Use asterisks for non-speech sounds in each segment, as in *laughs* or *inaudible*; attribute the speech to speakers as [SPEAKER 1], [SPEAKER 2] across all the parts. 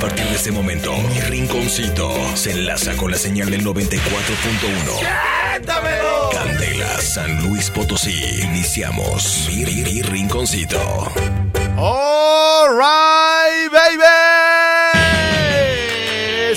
[SPEAKER 1] A partir de este momento, mi rinconcito se enlaza con la señal del 94.1. Candela, San Luis Potosí. Iniciamos mi, mi- mi rinconcito.
[SPEAKER 2] All right, baby.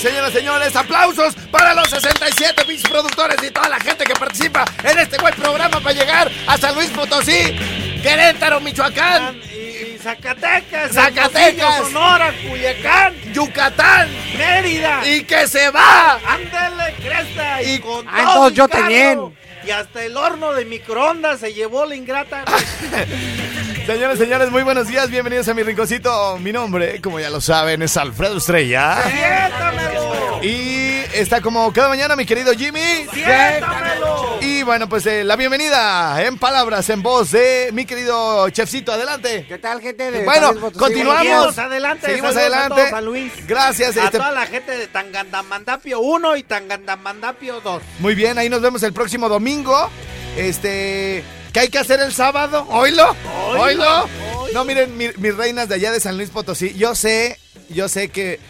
[SPEAKER 2] Señoras y señores, aplausos para los 67 pinches productores y toda la gente que participa en este buen programa para llegar a San Luis Potosí, Querétaro, Michoacán,
[SPEAKER 3] Y Zacatecas,
[SPEAKER 2] Zacatecas.
[SPEAKER 3] Sonora, Culiacán,
[SPEAKER 2] Yucatán
[SPEAKER 3] Mérida.
[SPEAKER 2] y que se va.
[SPEAKER 3] Ándale, cresta. Y,
[SPEAKER 2] Y-
[SPEAKER 3] con
[SPEAKER 4] Ah,
[SPEAKER 3] todo
[SPEAKER 4] yo también.
[SPEAKER 3] Y hasta el horno de microondas se llevó la ingrata. *laughs*
[SPEAKER 2] Señores, señores, muy buenos días, bienvenidos a mi rinconcito. Mi nombre, como ya lo saben, es Alfredo Estrella.
[SPEAKER 3] ¡Siéntamelo!
[SPEAKER 2] Y está como cada mañana mi querido Jimmy.
[SPEAKER 3] ¡Siéntamelo!
[SPEAKER 2] Y bueno, pues eh, la bienvenida en palabras, en voz de mi querido chefcito. Adelante.
[SPEAKER 4] ¿Qué tal, gente de
[SPEAKER 2] Bueno, continuamos.
[SPEAKER 3] Seguimos adelante.
[SPEAKER 2] Seguimos
[SPEAKER 3] saludos a
[SPEAKER 2] adelante.
[SPEAKER 3] todo San Luis.
[SPEAKER 2] Gracias.
[SPEAKER 3] A
[SPEAKER 2] este,
[SPEAKER 3] toda la gente de Tangandamandapio 1 y Tangandamandapio 2.
[SPEAKER 2] muy bien, ahí nos vemos el próximo domingo. Este. ¿Qué hay que hacer el sábado? Oílo,
[SPEAKER 3] ¿Oílo?
[SPEAKER 2] oílo. No, miren, mi- mis reinas de allá de San Luis Potosí. Yo sé, yo sé que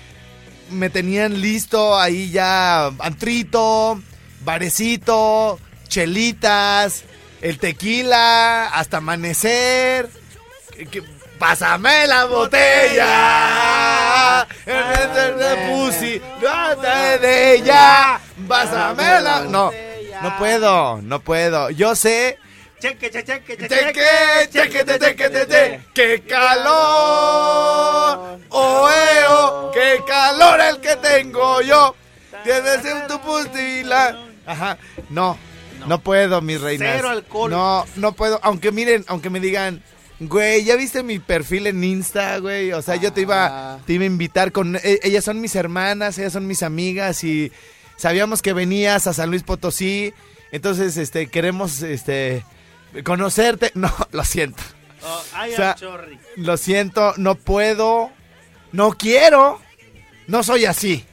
[SPEAKER 2] me tenían listo ahí ya antrito, barecito, chelitas, el tequila, hasta amanecer. Que- Pásame la botella. En de pussy, de ella. Pásame la. No, no puedo, no puedo. Yo sé
[SPEAKER 3] Cheque, cheque, cheque, cheque,
[SPEAKER 2] Cheque, cheque, cheque, qué calor, oh, qué calor el que tengo yo. Tienes en tu pustila. Ajá, no, no puedo, mis reinas.
[SPEAKER 3] Cero alcohol.
[SPEAKER 2] No, no puedo, aunque miren, aunque me digan, güey, ¿ya viste mi perfil en Insta, güey? O sea, yo te iba, te iba a invitar con, e- ellas son mis hermanas, ellas son mis amigas y sabíamos que venías a San Luis Potosí. Entonces, este, queremos, este, conocerte. *laughs* No, lo siento.
[SPEAKER 3] Oh, ay,
[SPEAKER 2] O sea,
[SPEAKER 3] am sorry.
[SPEAKER 2] Lo siento, no puedo. No quiero. No soy así.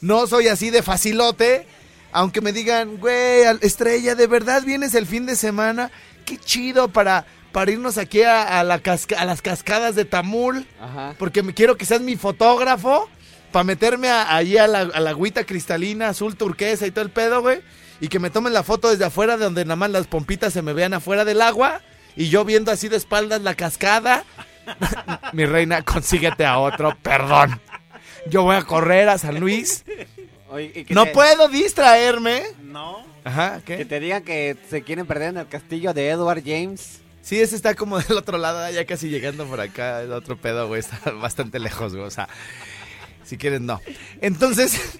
[SPEAKER 2] No soy así de facilote. Aunque me digan, güey, estrella, ¿de verdad vienes el fin de semana? Qué chido para, para irnos aquí a, a la casca- a las cascadas de Tamul.
[SPEAKER 4] Ajá.
[SPEAKER 2] Porque me quiero que seas mi fotógrafo. Para meterme a- ahí a la, a la agüita cristalina, azul turquesa y todo el pedo, güey. Y que me tomen la foto desde afuera, de donde nada más las pompitas se me vean afuera del agua. Y yo viendo así de espaldas la cascada. *laughs* mi reina, consíguete a otro, perdón. Yo voy a correr a San Luis.
[SPEAKER 4] Oye, y que
[SPEAKER 2] No
[SPEAKER 4] te-
[SPEAKER 2] puedo distraerme.
[SPEAKER 3] No.
[SPEAKER 2] Ajá,
[SPEAKER 4] Que
[SPEAKER 2] ¿qué?
[SPEAKER 4] te digan que se quieren perder en el castillo de Edward James.
[SPEAKER 2] Sí, ese está como *laughs* del otro lado, ya casi llegando por acá. El otro pedo, güey, está *laughs* bastante lejos, güey. O sea, si quieres, no. Entonces. *laughs*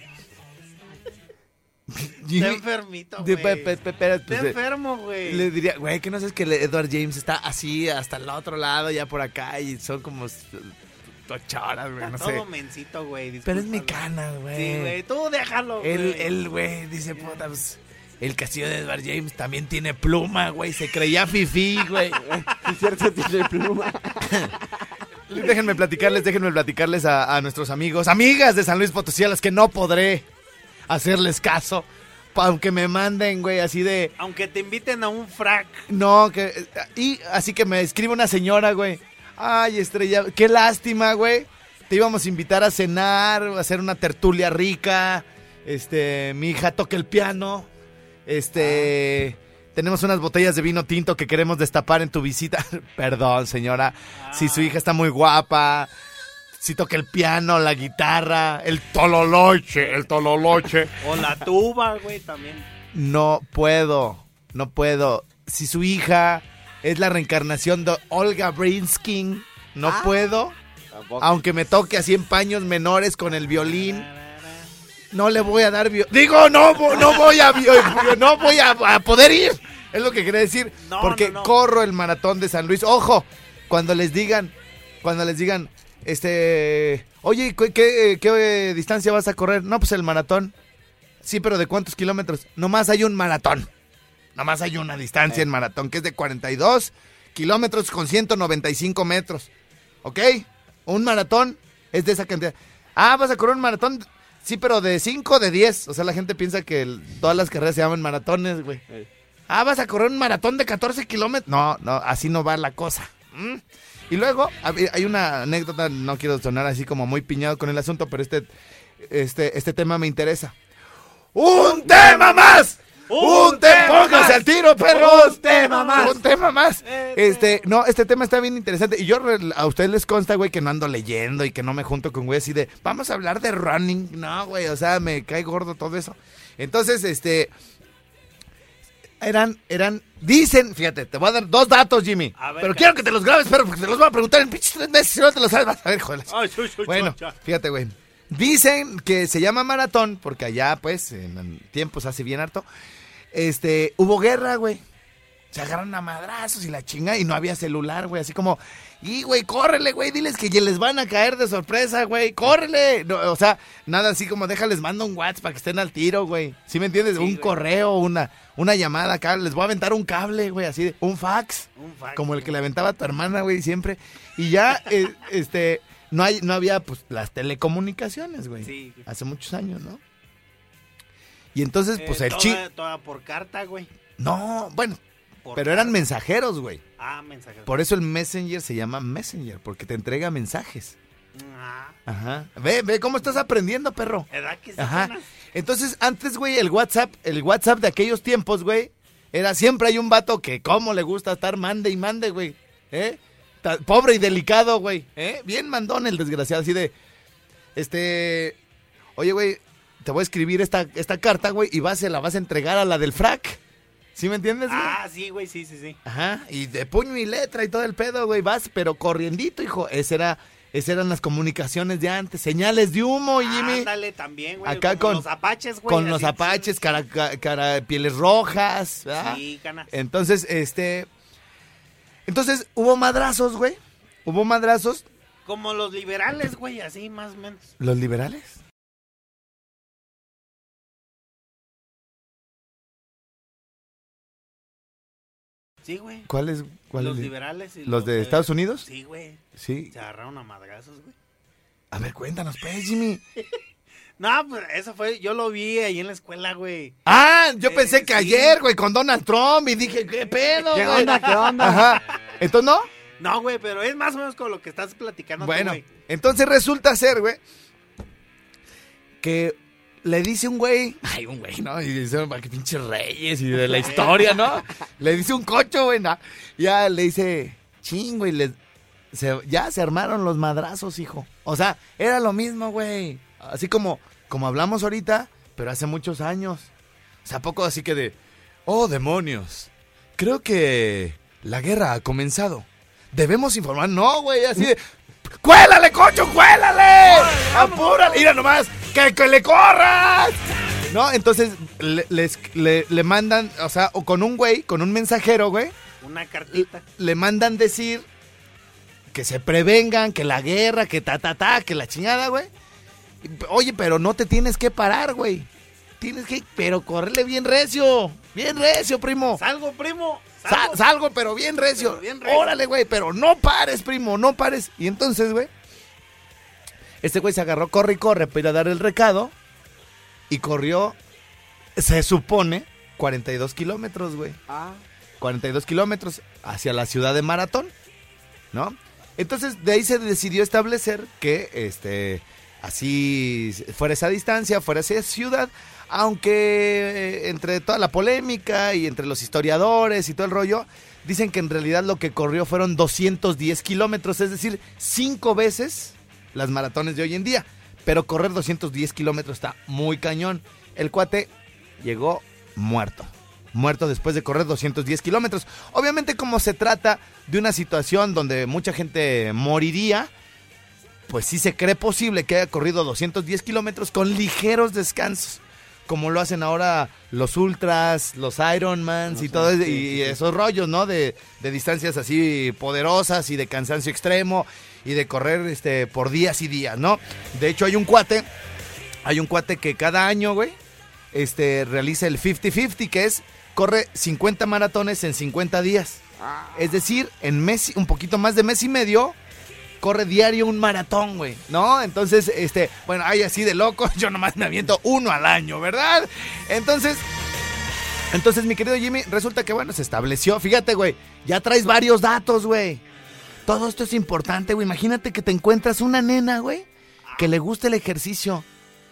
[SPEAKER 2] Jimmy-
[SPEAKER 3] Está enfermito, güey.
[SPEAKER 2] pe- pe- pe- espérate,
[SPEAKER 3] Está
[SPEAKER 2] pues,
[SPEAKER 3] enfermo, güey.
[SPEAKER 2] Le diría, güey, que no sabes que Edward James está así hasta el otro lado, ya por acá, y son como ocho horas, güey, no
[SPEAKER 3] todo
[SPEAKER 2] sé.
[SPEAKER 3] mencito, güey.
[SPEAKER 2] Pero es mi cana, güey.
[SPEAKER 3] Sí, güey. Tú déjalo, güey.
[SPEAKER 2] Él, él, güey, dice, puta, pues, el castillo de Edward James también tiene pluma, güey, se creía fifí, güey. *laughs*
[SPEAKER 4] Es cierto, tiene pluma. *laughs*
[SPEAKER 2] déjenme platicarles, déjenme platicarles a, a nuestros amigos, amigas de San Luis Potosí, a las que no podré hacerles caso, aunque me manden, güey, así de...
[SPEAKER 3] Aunque te inviten a un frac.
[SPEAKER 2] No, que. Y así que me escribe una señora, güey. Ay, estrella, qué lástima, güey. Te íbamos a invitar a cenar, a hacer una tertulia rica. Este, mi hija toca el piano. Este, tenemos unas botellas de vino tinto que queremos destapar en tu visita. *laughs* Perdón, señora. Si su hija está muy guapa. Si toca el piano, la guitarra, el tololoche, el tololoche.
[SPEAKER 3] O la tuba, güey, también.
[SPEAKER 2] No puedo, no puedo. Si su hija es la reencarnación de Olga Brinskin, no
[SPEAKER 4] Ah.
[SPEAKER 2] puedo.
[SPEAKER 4] Tampoco.
[SPEAKER 2] Aunque me toque así en paños menores con el violín, no le voy a dar violín. Digo, no, no voy a, no voy a, a poder ir. Es lo que quería decir.
[SPEAKER 3] No,
[SPEAKER 2] porque
[SPEAKER 3] no, no.
[SPEAKER 2] corro el maratón de San Luis. Ojo, cuando les digan, cuando les digan, Este, oye, ¿qué, qué, qué, eh, distancia vas a correr? No, pues el maratón. Sí, pero ¿de cuántos kilómetros? Nomás hay un maratón. Nomás hay una distancia en maratón, que es de 42 kilómetros con 195 metros. ¿Ok? Un maratón es de esa cantidad. Ah, vas a correr un maratón. Sí, pero de 5 de 10. O sea, la gente piensa que el- todas las carreras se llaman maratones, güey. Ah, vas a correr un maratón de 14 kilómetros. No, no, así no va la cosa. ¿Mm? Y luego, hay una anécdota, no quiero sonar así como muy piñado con el asunto, pero este, este, este tema me interesa. ¡Un tema más! ¡Un tema! ¡Póngase al tiro, perros!
[SPEAKER 3] ¡Un tema más!
[SPEAKER 2] ¡Un tema más! Este, no, este tema está bien interesante. Y yo, a ustedes les consta, güey, que no ando leyendo y que no me junto con güey así de, vamos a hablar de running. No, güey, o sea, me cae gordo todo eso. Entonces, este, eran, eran, dicen, fíjate, te voy a dar dos datos, Jimmy.
[SPEAKER 3] A ver,
[SPEAKER 2] pero quiero que te los grabes, pero porque te los voy a preguntar en pinches tres meses. Si no te los sabes, vas a ver, joder.
[SPEAKER 3] Ay, chu, chu,
[SPEAKER 2] Bueno, fíjate, güey. Dicen que se llama maratón porque allá, pues, en, en tiempos hace bien harto. Este, hubo guerra, güey. Se agarraron a madrazos y la chinga y no había celular, güey. Así como, y güey, córrele, güey, diles que ya les van a caer de sorpresa, güey, córrele. No, o sea, nada así como déjales, mando un WhatsApp para que estén al tiro, güey. ¿Sí me entiendes? un
[SPEAKER 3] güey.
[SPEAKER 2] correo, una, una llamada acá, les voy a aventar un cable, güey, así de, un fax.
[SPEAKER 3] Un fax,
[SPEAKER 2] Como el que le aventaba a tu hermana, güey, siempre. Y ya, eh, este, no hay, no había, pues, las telecomunicaciones, güey.
[SPEAKER 3] Sí, güey.
[SPEAKER 2] Hace muchos años, ¿no? Y entonces, pues,
[SPEAKER 3] Eh,
[SPEAKER 2] el chip...
[SPEAKER 3] Toda por carta, güey.
[SPEAKER 2] No, bueno,
[SPEAKER 3] Por
[SPEAKER 2] pero eran mensajeros, güey.
[SPEAKER 3] Ah, mensaje.
[SPEAKER 2] Por eso el Messenger se llama Messenger, porque te entrega mensajes.
[SPEAKER 3] Ah,
[SPEAKER 2] Ajá. Ve, ve cómo estás aprendiendo, perro.
[SPEAKER 3] ¿Verdad que sí,
[SPEAKER 2] Ajá. Entonces, antes, güey, el WhatsApp, el WhatsApp de aquellos tiempos, güey, era siempre hay un vato que cómo le gusta estar mande y mande, güey. ¿Eh? Pobre y delicado, güey. ¿Eh? Bien mandón el desgraciado, así de, este, oye, güey, te voy a escribir esta, esta carta, güey, y vas, se la vas a entregar a la del frac. ¿Sí me entiendes, güey?
[SPEAKER 3] Ah, sí, güey, sí, sí, sí.
[SPEAKER 2] Ajá, y de puño y letra y todo el pedo, güey, vas, pero corriendito, hijo. Ese era, esas eran las comunicaciones de antes, señales de humo, Jimmy.
[SPEAKER 3] Ándale también, güey.
[SPEAKER 2] Acá con-
[SPEAKER 3] los apaches, güey.
[SPEAKER 2] con los apaches, cara, ca- cara- pieles rojas, ¿verdad?
[SPEAKER 3] Sí, canas.
[SPEAKER 2] Entonces, este, entonces hubo madrazos, güey. Hubo madrazos.
[SPEAKER 3] Como los liberales, güey, así más o menos.
[SPEAKER 2] ¿Los liberales?
[SPEAKER 3] Sí, güey.
[SPEAKER 2] ¿Cuáles? cuáles
[SPEAKER 3] Los
[SPEAKER 2] li-
[SPEAKER 3] liberales. y
[SPEAKER 2] ¿Los de Estados Unidos?
[SPEAKER 3] Sí, güey.
[SPEAKER 2] Sí.
[SPEAKER 3] Se agarraron a madrazos, güey.
[SPEAKER 2] A ver, cuéntanos, pues, Jimmy. *laughs*
[SPEAKER 3] No, pues eso fue, yo lo vi ahí en la escuela, güey.
[SPEAKER 2] Ah, yo
[SPEAKER 3] Eh,
[SPEAKER 2] pensé que
[SPEAKER 3] sí.
[SPEAKER 2] ayer, güey, con Donald Trump y dije, ¿qué pedo,
[SPEAKER 4] ¿Qué
[SPEAKER 2] güey?
[SPEAKER 4] onda? ¿Qué onda?
[SPEAKER 2] Ajá. Entonces, ¿no?
[SPEAKER 3] No, güey, pero es más o menos con lo que estás platicando tú,
[SPEAKER 2] Bueno,
[SPEAKER 3] güey.
[SPEAKER 2] entonces resulta ser, güey, que le dice un güey, ay, un güey, ¿no? Y dice, "Pa' que pinches reyes y de la historia, ¿no? *laughs* le dice un cocho, güey, ¿no? Ya le dice, ching, güey, le- se- ya se armaron los madrazos, hijo. O sea, era lo mismo, güey. Así como, como hablamos ahorita, pero hace muchos años. O sea, poco así que de, oh, demonios. Creo que la guerra ha comenzado. Debemos informar. No, güey, así de, ¡Cuélale, cocho, cuélale! ¡Apúrale! ¡Mira nomás! ¡Que, que le corras! ¿No? Entonces le, les- le, le mandan, o sea, o con un güey, con un mensajero, güey,
[SPEAKER 3] Una cartita.
[SPEAKER 2] le mandan decir que se prevengan, que la guerra, que ta, ta, ta, que la chingada, güey. Oye, pero no te tienes que parar, güey. Tienes que, pero correrle bien recio. Bien recio, primo.
[SPEAKER 3] Salgo, primo.
[SPEAKER 2] Sa-
[SPEAKER 3] Salgo.
[SPEAKER 2] salgo, pero bien recio.
[SPEAKER 3] Pero bien recio.
[SPEAKER 2] Órale, güey, pero no pares, primo, no pares. Y entonces, güey, este güey se agarró, corre y corre para ir a dar el recado. Y corrió, se supone, 42 kilómetros, güey.
[SPEAKER 4] Ah,
[SPEAKER 2] 42 kilómetros hacia la ciudad de Maratón, ¿no? Entonces, de ahí se decidió establecer que, este, así fuera esa distancia, fuera esa ciudad, aunque eh, entre toda la polémica y entre los historiadores y todo el rollo, dicen que en realidad lo que corrió fueron 210 kilómetros, es decir, cinco veces las maratones de hoy en día. Pero correr 210 kilómetros está muy cañón. El cuate llegó muerto. Muerto después de correr 210 kilómetros. Obviamente como se trata de una situación donde mucha gente moriría, pues sí se cree posible que haya corrido 210 kilómetros con ligeros descansos. Como lo hacen ahora los ultras, los Ironmans y todo ese- y esos rollos, ¿no? De, de distancias así poderosas y de cansancio extremo. y de correr este, por días y días, ¿no? De hecho, hay un cuate, hay un cuate que cada año, güey, este, realiza el 50-50, que es, corre 50 maratones en 50 días. Es decir, en mes, un poquito más de mes y medio, corre diario un maratón, güey, ¿no? Entonces, este, bueno, hay así de locos, *laughs* yo nomás me aviento uno al año, ¿verdad? Entonces, entonces, mi querido Jimmy, resulta que, bueno, se estableció, fíjate, güey, ya traes varios datos, güey. Todo esto es importante, güey. Imagínate que te encuentras una nena, güey, que le gusta el ejercicio.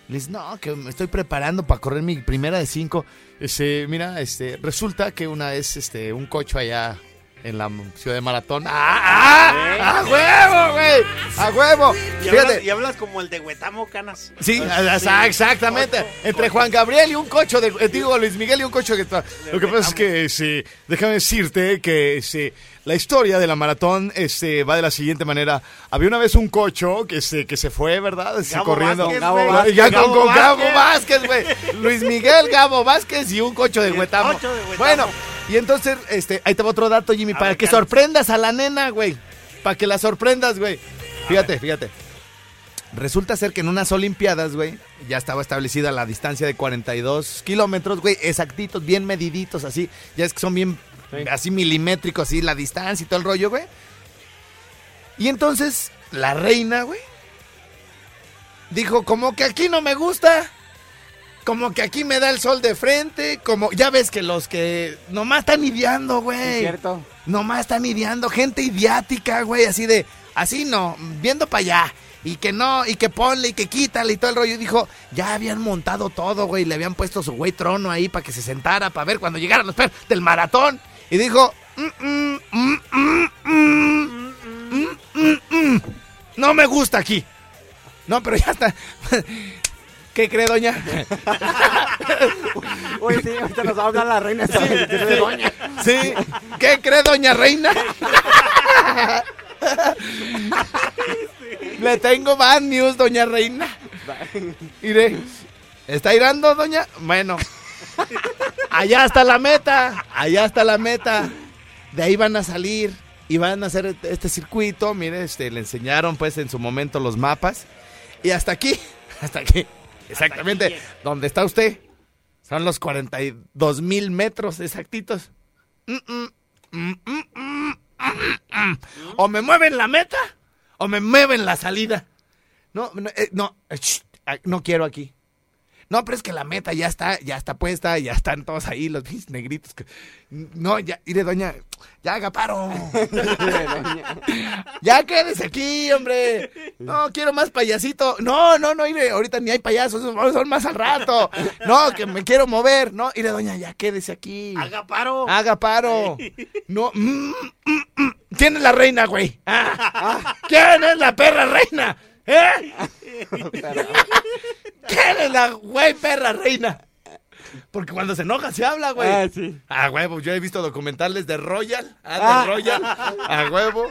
[SPEAKER 2] Le no, que me estoy preparando para correr mi primera de cinco. Este, mira, este, resulta que una vez, este, un cocho allá en la ciudad de Maratón. ¡Ah! ¡Ah! ¡A huevo, güey! ¡A huevo!
[SPEAKER 3] Y
[SPEAKER 2] Fíjate.
[SPEAKER 3] hablas, y hablas como el de Huetamo Canas.
[SPEAKER 2] Sí, ah, exactamente. Entre Juan Gabriel y un cocho de. eh, Digo, Luis Miguel y un cocho de. Lo que pasa es que, sí, déjame decirte que sí, la historia de la maratón este, va de la siguiente manera. Había una vez un cocho que se, que se fue, ¿verdad?
[SPEAKER 3] Gabo
[SPEAKER 2] corriendo.
[SPEAKER 3] Vázquez,
[SPEAKER 4] Gabo. Vázquez.
[SPEAKER 2] Ya con,
[SPEAKER 3] Gabo
[SPEAKER 2] con
[SPEAKER 3] Vázquez.
[SPEAKER 2] Vázquez, güey. Luis Miguel, Gabo Vázquez y un cocho de Huetamo. Bueno, y entonces, este, ahí te va otro dato, Jimmy,
[SPEAKER 3] A
[SPEAKER 2] para
[SPEAKER 3] ver,
[SPEAKER 2] que
[SPEAKER 3] Carlos.
[SPEAKER 2] sorprendas a la nena, güey. Para que la sorprendas, güey. Fíjate, fíjate. Resulta ser que en unas Olimpiadas, güey, ya estaba establecida la distancia de 42 kilómetros, güey, exactitos, bien mediditos, así. Ya es que son bien, así milimétricos, así, la distancia y todo el rollo, güey. Y entonces, la reina, güey, dijo, como que aquí no me gusta. Como que aquí me da el sol de frente, como ya ves que los que nomás están ideando,
[SPEAKER 4] ¿Es
[SPEAKER 2] güey.
[SPEAKER 4] cierto?
[SPEAKER 2] Nomás están ideando, gente idiática, güey, así de, así no, viendo para allá. Y que no, y que ponle, y que quítale y todo el rollo. Y dijo, ya habían montado todo, güey. Le habían puesto su güey trono ahí para que se sentara, para ver cuando llegaran los perros del maratón. Y dijo, "Mm, mm, mm, mm, mm, mm, mm, mm. no me gusta aquí. No, pero ya está. *laughs* ¿Qué cree, doña? *laughs*
[SPEAKER 4] Oye, sí, ahorita nos va a hablar la reina. vez, de doña.
[SPEAKER 2] Sí. ¿Qué cree, doña reina? *laughs* Le tengo bad news, doña reina. Mire, ¿está irando, doña? Bueno. Allá está la meta. Allá está la meta. De ahí van a salir y van a hacer este circuito. Mire, este, le enseñaron pues en su momento los mapas. Y hasta aquí, hasta aquí. Exactamente. ¿Dónde está usted? Son los 42 mil metros exactitos. Mm, mm, mm. O me mueven la meta o me mueven la salida. No, no, eh, no, no quiero aquí. No, pero es que la meta ya está, ya está puesta, ya están todos ahí, los negritos. que- No, ya, iré, doña, ya haga paro. *laughs* ya quédese aquí, hombre. No, quiero más payasito. No, no, no, iré, ahorita ni hay payasos, son más al rato. No, que me quiero mover. No, iré, doña, ya quédese aquí.
[SPEAKER 3] Haga paro.
[SPEAKER 2] Haga paro. No. mm, mm, mm. ¿Quién es la reina, güey? Ah, ¿Quién es la perra reina? ¿Eh? ¿Quién es la güey perra reina? Porque cuando se enoja se habla, güey.
[SPEAKER 4] Ah, sí.
[SPEAKER 2] A huevo, yo he visto documentales de Royal, ah, de Royal, a huevo,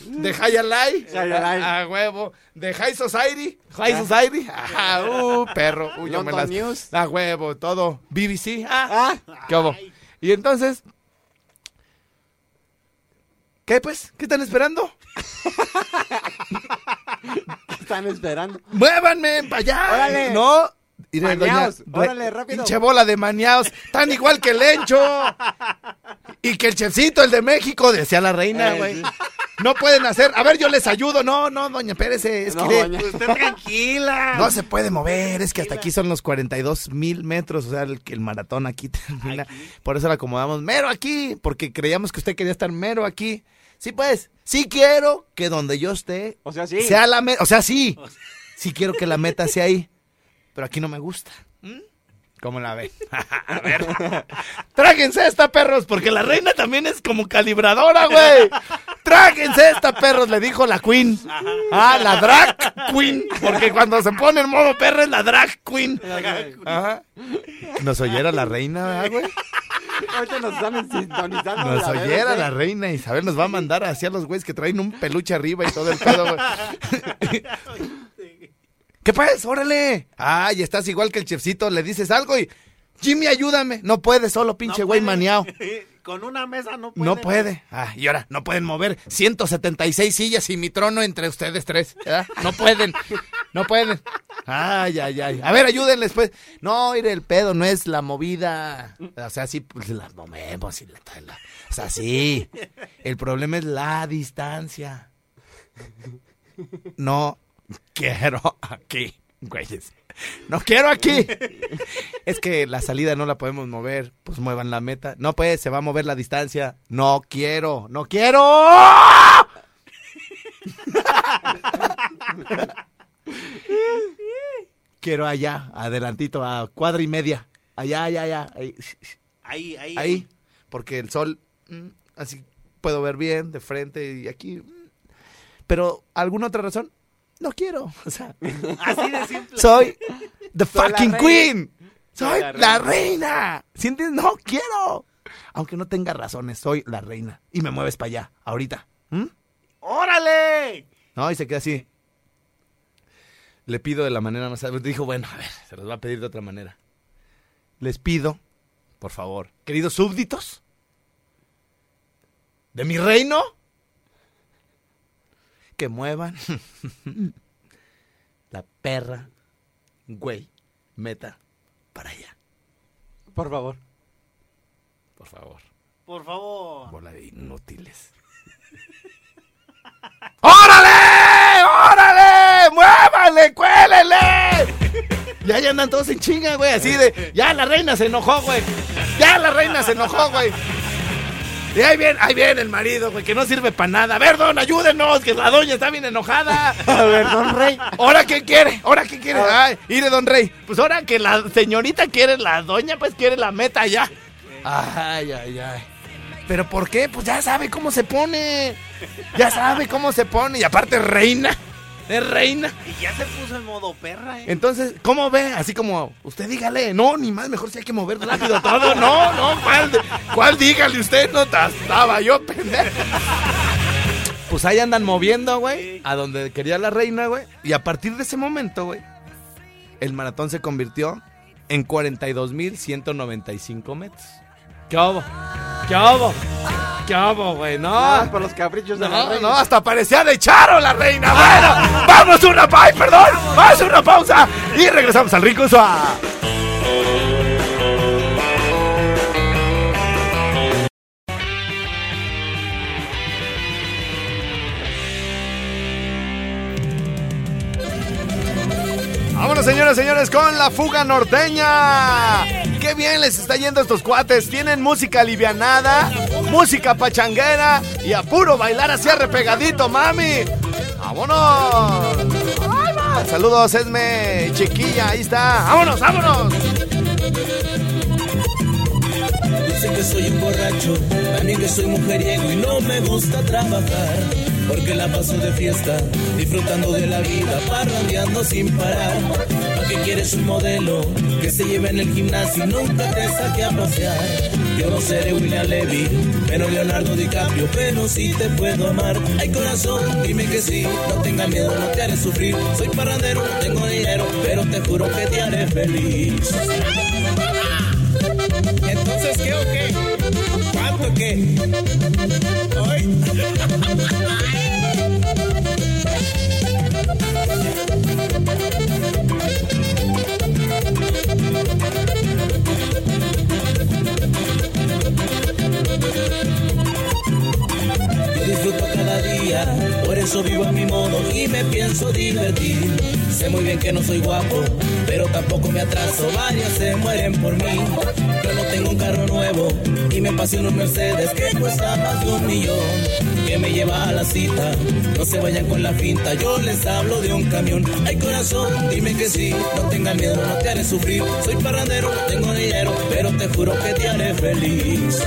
[SPEAKER 2] de
[SPEAKER 4] High Alive.
[SPEAKER 2] a huevo, de High Society, High Society, ajá, uh, perro, uy, yo me
[SPEAKER 4] London
[SPEAKER 2] las,
[SPEAKER 4] News.
[SPEAKER 2] a huevo, todo, BBC, ah, ¿qué hubo? Y entonces, ¿qué pues? ¿Qué están esperando? *laughs*
[SPEAKER 4] ¿Qué están esperando?
[SPEAKER 2] ¡Muévanme para allá!
[SPEAKER 4] Órale.
[SPEAKER 2] No. Mire,
[SPEAKER 4] Maniaos,
[SPEAKER 2] doña-
[SPEAKER 4] órale, rápido.
[SPEAKER 2] Pinche bola de maniaos. Tan igual que el Lencho. Y que el chefcito, el de México, decía la reina,
[SPEAKER 4] Eh,
[SPEAKER 2] güey.
[SPEAKER 4] sí.
[SPEAKER 2] No pueden hacer. A ver, yo les ayudo. No, no, doña Pérez, es
[SPEAKER 4] No,
[SPEAKER 2] que iré-
[SPEAKER 4] doña.
[SPEAKER 3] Usted tranquila.
[SPEAKER 2] no se puede mover. Es que hasta aquí son los 42 mil metros. O sea, el, el maratón aquí *laughs* termina. Por eso la acomodamos mero aquí. Porque creíamos que usted quería estar mero aquí. Sí, pues. Sí quiero que donde yo esté
[SPEAKER 4] O sea, sí.
[SPEAKER 2] sea la meta, o sea, sí. Sí quiero que la meta sea ahí. Pero aquí no me gusta. ¿Mm? ¿Cómo la ve? *laughs* A ver. Tráguense esta, perros, porque la reina también es como calibradora, güey. Tráguense esta, perros, le dijo la queen. Ah, la drag queen. Porque cuando se pone en modo perro es la drag queen. Ajá. Nos oyera la reina, ¿verdad, güey.
[SPEAKER 4] Ahorita nos están sintonizando.
[SPEAKER 2] Nos
[SPEAKER 4] la
[SPEAKER 2] oyera
[SPEAKER 4] BBC.
[SPEAKER 2] la reina Isabel, nos va a mandar hacia los güeyes que traen un peluche arriba y todo el pedo, güey. *laughs* ¿Qué pues? Órale. Ay, estás igual que el chefcito, le dices algo y Jimmy, ayúdame. No puede solo, pinche
[SPEAKER 3] No
[SPEAKER 2] güey maniao. *laughs*
[SPEAKER 3] con una mesa no puede.
[SPEAKER 2] No puede. Ah, y ahora, no pueden mover 176 sillas y mi trono entre ustedes tres. ¿verdad? No pueden. No pueden. Ay, ay, ay. A ver, ayúdenles, pues. No, ir el pedo no es la movida. O sea, sí, pues la movemos y la, la- O sea, sí. El problema es la distancia. No quiero aquí, güeyes. *laughs* No quiero aquí. Es que la salida no la podemos mover. Pues muevan la meta. No, pues, se va a mover la distancia. No quiero, no quiero. *laughs* quiero allá, adelantito, a cuadra y media. Allá, allá, allá. Ahí,
[SPEAKER 3] Ahí, ahí.
[SPEAKER 2] ahí. Porque el sol, mm, así puedo ver bien de frente y aquí. mm. Pero, ¿alguna otra razón? No quiero. *laughs* O sea,
[SPEAKER 3] Así de simple.
[SPEAKER 2] soy the
[SPEAKER 4] Soy
[SPEAKER 2] fucking
[SPEAKER 4] reina.
[SPEAKER 2] queen. Soy
[SPEAKER 4] la
[SPEAKER 2] la reina. ¿Sientes? No quiero. Aunque no tenga razones, soy la reina. Y me mueves para allá, ahorita. ¿Mm?
[SPEAKER 3] ¡Órale!
[SPEAKER 2] No, y se queda así. Le pido de la manera más... Dijo, bueno, a ver, se los va a pedir de otra manera. Les pido, por favor, queridos súbditos, de mi reino, que muevan *laughs* la perra, güey, meta para allá,
[SPEAKER 4] Por favor.
[SPEAKER 2] por favor.
[SPEAKER 3] Por favor.
[SPEAKER 2] Bola de inútiles. *laughs* ¡Órale! ¡Órale! ¡Muévale! ¡Cuélele! Ya, ya andan todos en chinga, güey. Así de. Ya la reina se enojó, güey. Ya la reina se enojó, güey. Y ahí viene, ahí viene el marido, güey, que no sirve para nada. A ver, don, ayúdenos, que la doña está bien enojada. *laughs*
[SPEAKER 4] A ver, don Rey.
[SPEAKER 2] ¿Ahora qué quiere? ¿Ahora qué quiere? Ay, mire, don Rey. Pues ahora que la señorita quiere, la doña pues quiere la meta ya. Ay, ay, ay. ¿Pero por qué? Pues ya sabe cómo se pone. Ya sabe cómo se pone. Y aparte reina. Es reina.
[SPEAKER 3] Y ya se puso en modo perra, ¿eh?
[SPEAKER 2] Entonces, ¿cómo ve? Así como, usted dígale. No, ni más, mejor si hay que mover rápido todo. No, no, ¿cuál, cuál dígale usted? No, ta- estaba yo, pendejo. Pues ahí andan moviendo, güey, a donde quería la reina, güey. Y a partir de ese momento, güey, el maratón se convirtió en 42.195 metros. ¿Qué hubo? ¿Qué hubo? ¿Qué hubo, güey?
[SPEAKER 4] Nada
[SPEAKER 2] No,
[SPEAKER 4] por los caprichos de la reina.
[SPEAKER 2] no, hasta parecía de Charo la reina. Bueno, vamos una pausa, perdón, vamos a una pausa y regresamos al rico Suá. Vámonos, señoras y señores, con la fuga norteña. Qué bien les está yendo a estos cuates. Tienen música alivianada, música pachanguera y a puro bailar así arrepegadito, mami. ¡Vámonos! Saludos, Esme, chiquilla, ahí está. ¡Vámonos, vámonos!
[SPEAKER 5] Dicen que soy un borracho, también que soy mujeriego y no me gusta trabajar. Porque la paso de fiesta, disfrutando de la vida, parrandeando sin parar. ¿Para qué quieres un modelo que se lleve en el gimnasio y nunca te saque a pasear? Yo no seré William Levy, pero Leonardo DiCaprio, pero sí te puedo amar. Ay corazón, dime que sí, no tengas miedo, no te haré sufrir. Soy parrandero, no tengo dinero, pero te juro que te haré feliz. Entonces, ¿qué o qué? ¿Cuánto qué? Eso vivo a mi modo y me pienso divertir. Sé muy bien que no soy guapo, pero tampoco me atraso, varias se mueren por mí. Yo no tengo un carro nuevo y me pasé unos Mercedes que cuesta más de un millón. Que me lleva a la cita, no se vayan con la finta, yo les hablo de un camión. Ay corazón, dime que sí, no tengan miedo, no te sufrir. Soy parrandero, no tengo dinero, pero te juro que te haré feliz.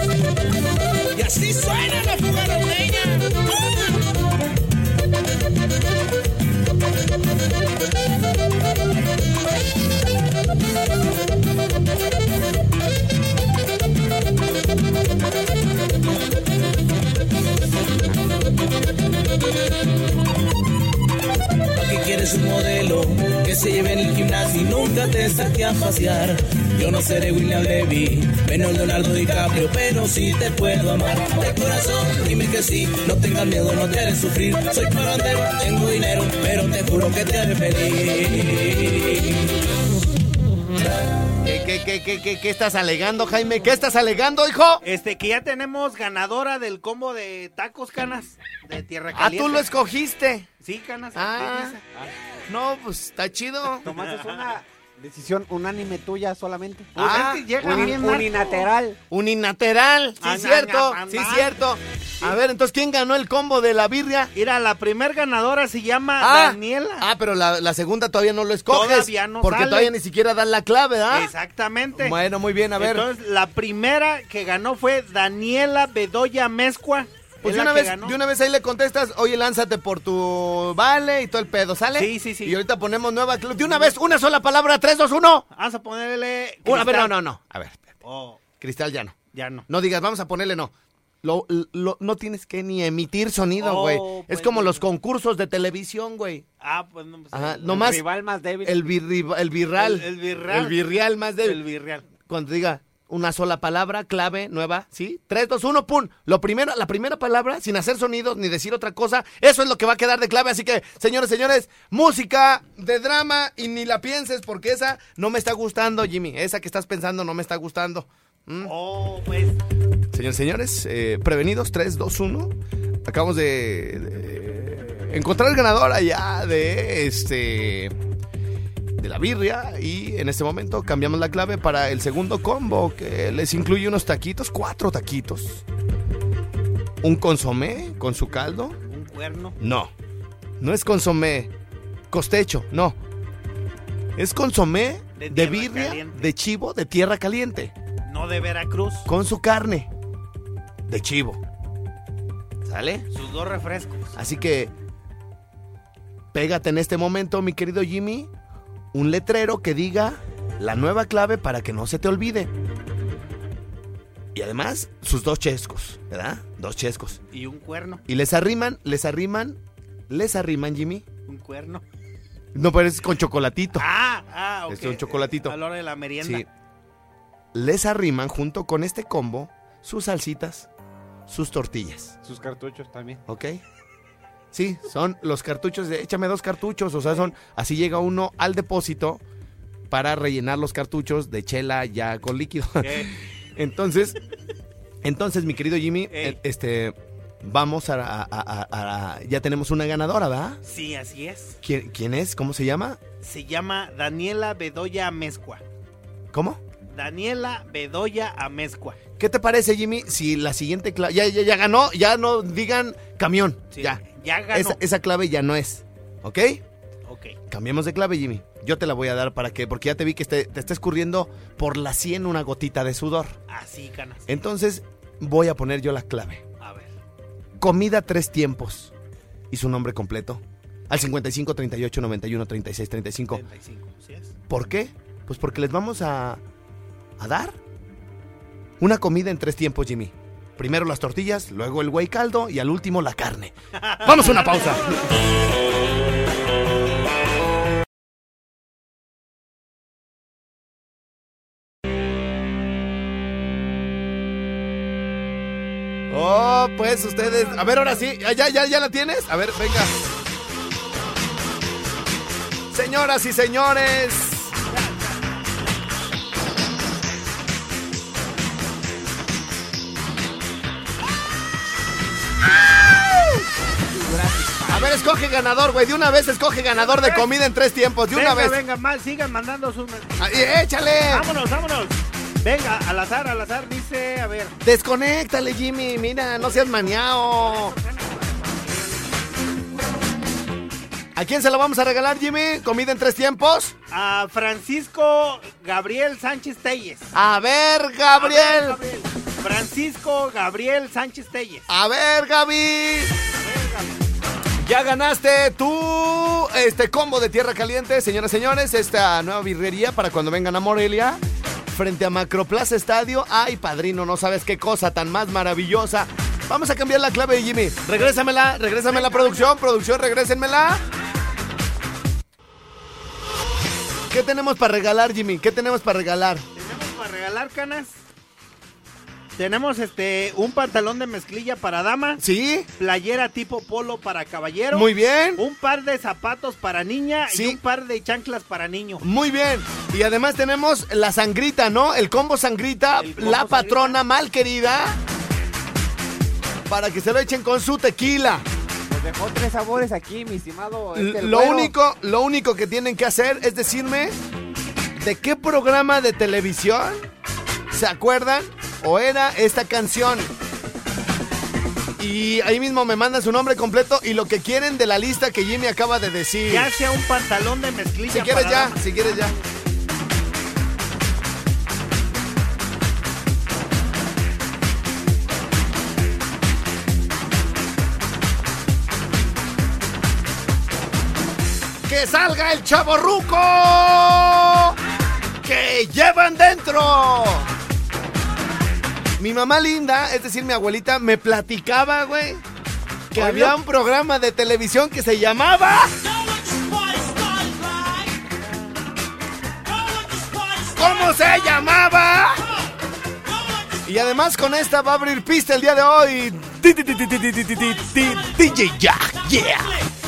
[SPEAKER 5] A pasear. Yo no seré William Levy, menos Leonardo DiCaprio, pero sí te puedo amar. De corazón, dime que sí, no tengas miedo, no te haré sufrir. Soy parandero, tengo dinero, pero te juro que te haré feliz.
[SPEAKER 2] ¿Qué, qué, qué, qué, qué, estás alegando, Jaime? ¿Qué estás alegando, hijo?
[SPEAKER 3] Este, que ya tenemos ganadora del combo de tacos, canas, de tierra
[SPEAKER 2] Ah,
[SPEAKER 3] caliente.
[SPEAKER 2] tú lo escogiste.
[SPEAKER 3] Sí, canas.
[SPEAKER 2] Ah.
[SPEAKER 3] dice.
[SPEAKER 2] No, pues está chido.
[SPEAKER 4] Tomaste una decisión unánime tuya solamente.
[SPEAKER 3] Pues
[SPEAKER 2] Ah,
[SPEAKER 3] es que llegan
[SPEAKER 4] Uni-
[SPEAKER 3] bien
[SPEAKER 4] unilateral.
[SPEAKER 2] Unilateral. Sí,
[SPEAKER 3] Anda,
[SPEAKER 2] cierto.
[SPEAKER 3] anda,
[SPEAKER 2] Sí,
[SPEAKER 3] anda.
[SPEAKER 2] cierto. A ver, entonces, ¿quién ganó el combo de la birria?
[SPEAKER 3] Mira, la primer ganadora se llama
[SPEAKER 2] Ah,
[SPEAKER 3] Daniela.
[SPEAKER 2] Ah, pero la, la segunda todavía no lo escoges.
[SPEAKER 3] Todavía no
[SPEAKER 2] Porque
[SPEAKER 3] sale.
[SPEAKER 2] todavía ni siquiera dan la clave, ¿ah?
[SPEAKER 3] Exactamente.
[SPEAKER 2] Bueno, muy bien, a ver.
[SPEAKER 3] Entonces, la primera que ganó fue Daniela Bedoya Mezcua.
[SPEAKER 2] Pues
[SPEAKER 3] Es
[SPEAKER 2] de una, vez, de una vez ahí le contestas, oye, lánzate por tu vale y todo el pedo, ¿sale?
[SPEAKER 3] Sí, sí, sí.
[SPEAKER 2] Y ahorita ponemos nueva De una vez, una sola palabra, 3, 2, 1.
[SPEAKER 3] Vamos a ponerle.
[SPEAKER 2] Una, a ver, no, no, no. A ver.
[SPEAKER 3] Oh,
[SPEAKER 2] Cristal ya no.
[SPEAKER 3] ya no.
[SPEAKER 2] No digas, vamos a ponerle no. Lo, lo- no tienes que ni emitir sonido,
[SPEAKER 3] Oh,
[SPEAKER 2] güey. es
[SPEAKER 3] pues,
[SPEAKER 2] como
[SPEAKER 3] bueno.
[SPEAKER 2] los concursos de televisión, güey.
[SPEAKER 3] Ah, pues no. pues,
[SPEAKER 2] Ajá,
[SPEAKER 3] el-
[SPEAKER 2] no más.
[SPEAKER 4] El rival más débil.
[SPEAKER 2] El, birri- el birral.
[SPEAKER 3] El- el birral.
[SPEAKER 2] El birrial más débil.
[SPEAKER 3] El virreal.
[SPEAKER 2] Cuando diga una sola palabra, clave, nueva, ¿sí? 3, 2, 1, pum. Lo primero, la primera palabra, sin hacer sonidos ni decir otra cosa, eso es lo que va a quedar de clave. Así que, señores, señores, música de drama y ni la pienses porque esa no me está gustando, Jimmy. Esa que estás pensando no me está gustando. ¿Mm?
[SPEAKER 3] Oh, pues.
[SPEAKER 2] Señores, señores, eh, prevenidos, 3, 2, 1. Acabamos de, de encontrar el ganador allá de este de la birria y en este momento cambiamos la clave para el segundo combo que les incluye unos taquitos, cuatro taquitos. Un consomé con su caldo.
[SPEAKER 3] Un cuerno.
[SPEAKER 2] No, no es consomé costecho, no. Es consomé
[SPEAKER 3] De
[SPEAKER 2] de, birria,
[SPEAKER 3] caliente.
[SPEAKER 2] de chivo, de tierra caliente
[SPEAKER 3] No de Veracruz.
[SPEAKER 2] con su carne de chivo. ¿Sale?
[SPEAKER 3] Sus dos refrescos.
[SPEAKER 2] Así que pégate en este momento, mi querido Jimmy, un letrero que diga la nueva clave para que no se te olvide. Y además, sus dos chescos, ¿verdad? Dos chescos.
[SPEAKER 3] Y un cuerno.
[SPEAKER 2] Y les arriman, les arriman, les arriman, Jimmy.
[SPEAKER 3] Un cuerno.
[SPEAKER 2] No, pero es con chocolatito.
[SPEAKER 3] Ah, ah, ok.
[SPEAKER 2] Es un chocolatito.
[SPEAKER 3] A la hora de la merienda.
[SPEAKER 2] Sí. Les arriman junto con este combo sus salsitas, sus tortillas.
[SPEAKER 4] Sus cartuchos también.
[SPEAKER 2] ¿Ok? Sí, son los cartuchos de échame dos cartuchos, o sea, son así llega uno al depósito para rellenar los cartuchos de chela ya con líquido.
[SPEAKER 3] Eh, *laughs*
[SPEAKER 2] Entonces, entonces mi querido Jimmy, eh, este vamos a, a- a- a- a- ya tenemos una ganadora, ¿verdad?
[SPEAKER 3] sí, así es.
[SPEAKER 2] ¿Quién, quién es? ¿Cómo se llama?
[SPEAKER 3] Se llama Daniela Bedoya Amezcua.
[SPEAKER 2] ¿Cómo?
[SPEAKER 3] Daniela Bedoya Amezcua.
[SPEAKER 2] ¿Qué te parece, Jimmy? Si la siguiente ya, ya, ya ganó, ya no digan camión,
[SPEAKER 3] Sí,
[SPEAKER 2] ya.
[SPEAKER 3] Ya ganó.
[SPEAKER 2] Esa, esa clave ya no es, ¿ok?
[SPEAKER 3] Ok.
[SPEAKER 2] Cambiemos de clave, Jimmy. Yo te la voy a dar para que, porque ya te vi que te, te está escurriendo por la sien una gotita de sudor.
[SPEAKER 3] Así, canas.
[SPEAKER 2] Entonces, voy a poner yo la clave.
[SPEAKER 3] A ver.
[SPEAKER 2] Comida tres tiempos. Y su nombre completo. Al 55 38 91 36 35.
[SPEAKER 3] 35. ¿Sí es?
[SPEAKER 2] ¿Por qué? Pues porque les vamos a, a dar una comida en tres tiempos, Jimmy. Primero las tortillas, luego el güey caldo y al último la carne. Vamos a una pausa. Oh, pues ustedes. A ver, ahora sí. ¿Ya, ya, ya la tienes? A ver, venga. Señoras y señores. Ver, escoge ganador, güey. De una vez escoge ganador de comida en tres tiempos. De una vez.
[SPEAKER 3] venga, más, sigan mandando sus.
[SPEAKER 2] Ahí, échale.
[SPEAKER 3] Vámonos, vámonos. Venga, al azar, al azar, dice, a ver.
[SPEAKER 2] Desconéctale, Jimmy. Mira, no seas maniao. ¿A quién se lo vamos a regalar, Jimmy? ¿Comida en tres tiempos?
[SPEAKER 3] A Francisco Gabriel Sánchez Telles.
[SPEAKER 2] A ver,
[SPEAKER 3] A ver,
[SPEAKER 2] Gabriel.
[SPEAKER 3] Gabriel. Francisco Gabriel Sánchez Telles.
[SPEAKER 2] A ver, Gaby. Ya ganaste tú este combo de tierra caliente, señoras y señores, esta nueva birrería para cuando vengan a Morelia, frente a Macroplaza Estadio. Ay, padrino, no sabes qué cosa tan más maravillosa. Vamos a cambiar la clave de Jimmy. Regrésamela, regrésamela, producción, producción, regrésenmela. ¿Qué tenemos para regalar, Jimmy? ¿Qué tenemos para regalar?
[SPEAKER 3] Tenemos para regalar canas. Tenemos este un pantalón de mezclilla para dama,
[SPEAKER 2] ¿Sí?
[SPEAKER 3] playera tipo polo para caballero,
[SPEAKER 2] Muy bien.
[SPEAKER 3] un par de zapatos para niña
[SPEAKER 2] Sí.
[SPEAKER 3] y un par de chanclas para niño.
[SPEAKER 2] Muy bien. Y además tenemos la sangrita, ¿no? El combo sangrita,
[SPEAKER 3] El combo
[SPEAKER 2] la
[SPEAKER 3] sangrita.
[SPEAKER 2] patrona mal querida. Para que se lo echen con su tequila.
[SPEAKER 4] Nos dejó tres sabores aquí, mi estimado. este,
[SPEAKER 2] Lo
[SPEAKER 4] güero.
[SPEAKER 2] único, lo único que tienen que hacer es decirme de qué programa de televisión se acuerdan o era esta canción. Y ahí mismo me mandan su nombre completo y lo que quieren de la lista que Jimmy acaba de decir.
[SPEAKER 3] Ya sea un pantalón de mezclilla
[SPEAKER 2] Si quieres
[SPEAKER 3] para
[SPEAKER 2] ya, si quieres ya. ¡Que salga el chaborruco! ¡Que llevan dentro! Mi mamá linda, es decir, mi abuelita, me platicaba, güey, que había un programa de televisión que se llamaba. ¿Cómo se llamaba? Y además con esta va a abrir pista el día de hoy. DJ Jack, yeah.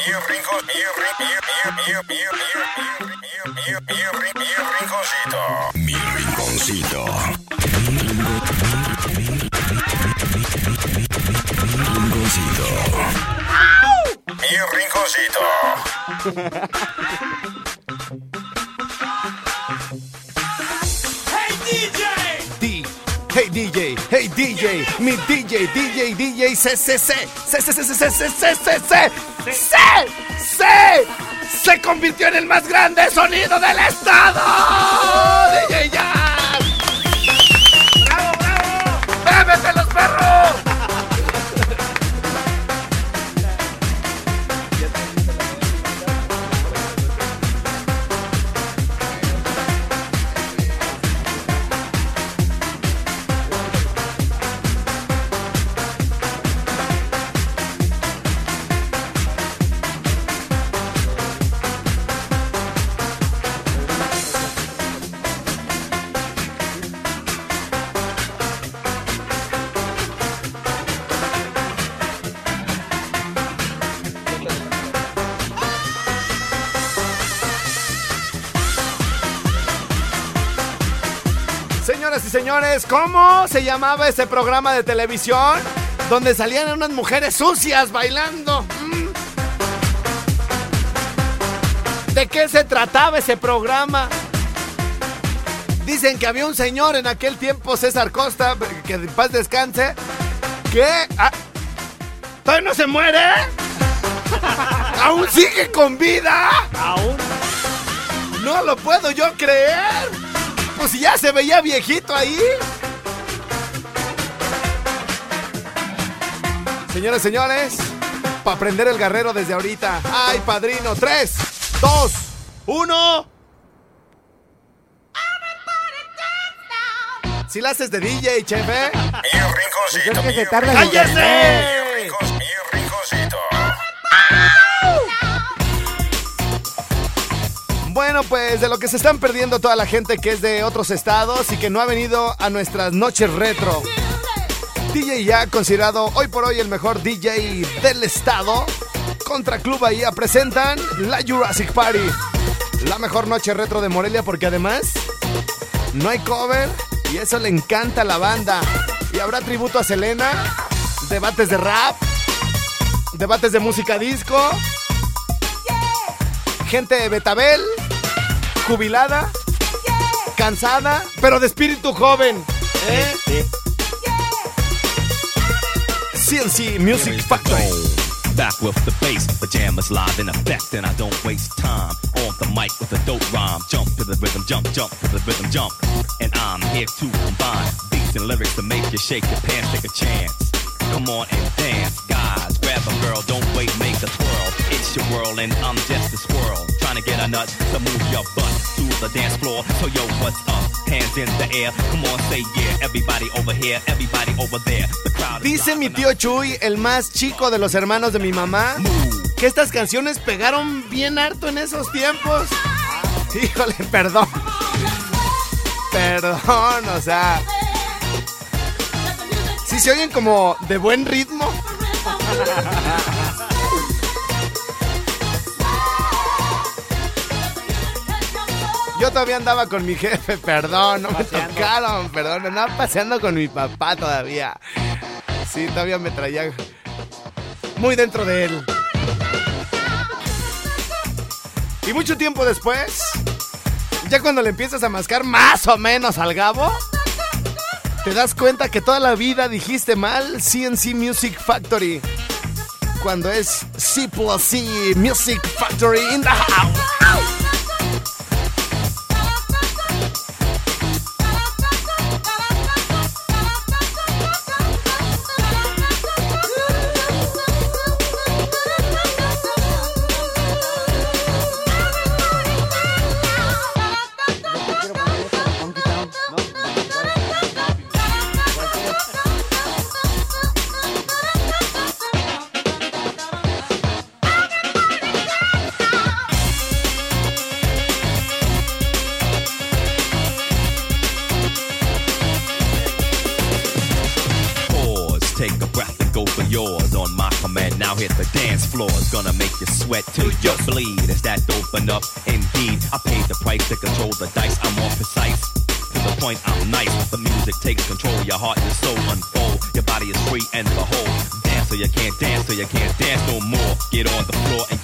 [SPEAKER 1] Mi rinconcito. Mi rinconcito. Mi rinconcito.
[SPEAKER 2] Hey DJ, hey DJ, mi DJ, DJ, DJ, C, C, C, C, C, C, C, se convirtió en el más grande sonido del estado. Señoras y señores, ¿cómo se llamaba ese programa de televisión donde salían unas mujeres sucias bailando? Mm. ¿De qué se trataba ese programa? Dicen que había un señor en aquel tiempo, César Costa, que en paz descanse, que... ah, ¿Todavía no se muere? *laughs* ¿Aún sigue con vida?
[SPEAKER 3] Aún.
[SPEAKER 2] No lo puedo yo creer. Pues si ya se veía viejito ahí. Señoras, señores, para prender el guerrero desde ahorita. Ay, padrino. 3, 2, 1. Si la haces de DJ, chefe.
[SPEAKER 1] Mi
[SPEAKER 4] Pues que se tarda en
[SPEAKER 2] ¡Cállese! Bueno, pues de lo que se están perdiendo toda la gente que es de otros estados y que no ha venido a nuestras noches retro. DJ ya considerado hoy por hoy el mejor DJ del estado. Contra Club Bahía presentan la Jurassic Party. La mejor noche retro de Morelia porque además no hay cover y eso le encanta a la banda. Y habrá tributo a Selena, debates de rap, debates de música disco, gente de Betabel, jubilada, cansada, pero de espíritu joven. ¿eh? CNC Music Factory.
[SPEAKER 6] Back with the bass, pajamas live in effect, and I don't waste time on the mic with a dope rhyme. Jump to the rhythm, jump, jump to the rhythm, jump. And I'm here to combine beats and lyrics to make you shake your pants, take a chance. Come on and dance, guys. Grab a girl, don't wait, make a twirl. It's your world, and I'm just a squirrel. Trying to get a nut to move your butt the dance floor. So, yo, what's up? hands in the air. Come on, say yeah. Everybody over here, everybody over there. The crowd is
[SPEAKER 2] Dice mi tío Chuy, el más chico de los hermanos de mi mamá, que estas canciones pegaron bien harto en esos tiempos. *laughs* Híjole, perdón. Perdón, o sea. Si se oyen como de buen ritmo. *laughs* Yo todavía andaba con mi jefe, perdón, no me tocaron, perdón, andaba paseando con mi papá todavía. Sí, todavía me traía muy dentro de él. Y mucho tiempo después, ya cuando le empiezas a mascar más o menos al gabo, te das cuenta que toda la vida dijiste mal CNC Music Factory. Cuando es C plus C Music Factory in the house.
[SPEAKER 6] Sweat till you bleed. Is that open up? Indeed, I paid the price to control the dice. I'm more precise. To the point, I'm nice. The music takes control. Your heart and soul unfold. Your body is free and behold. Dance so you can't dance, so you can't dance no more. Get on the floor and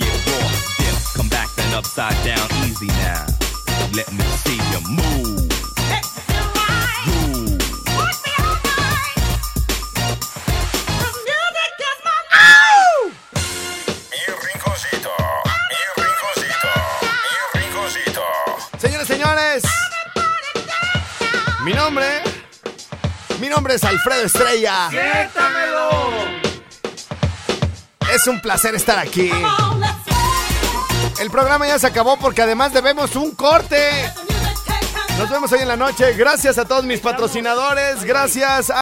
[SPEAKER 2] Mi nombre es Alfredo Estrella. Es un placer estar aquí. El programa ya se acabó porque además debemos un corte. Nos vemos hoy en la noche. Gracias a todos mis patrocinadores. Gracias a...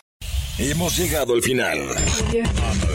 [SPEAKER 1] Hemos llegado al final.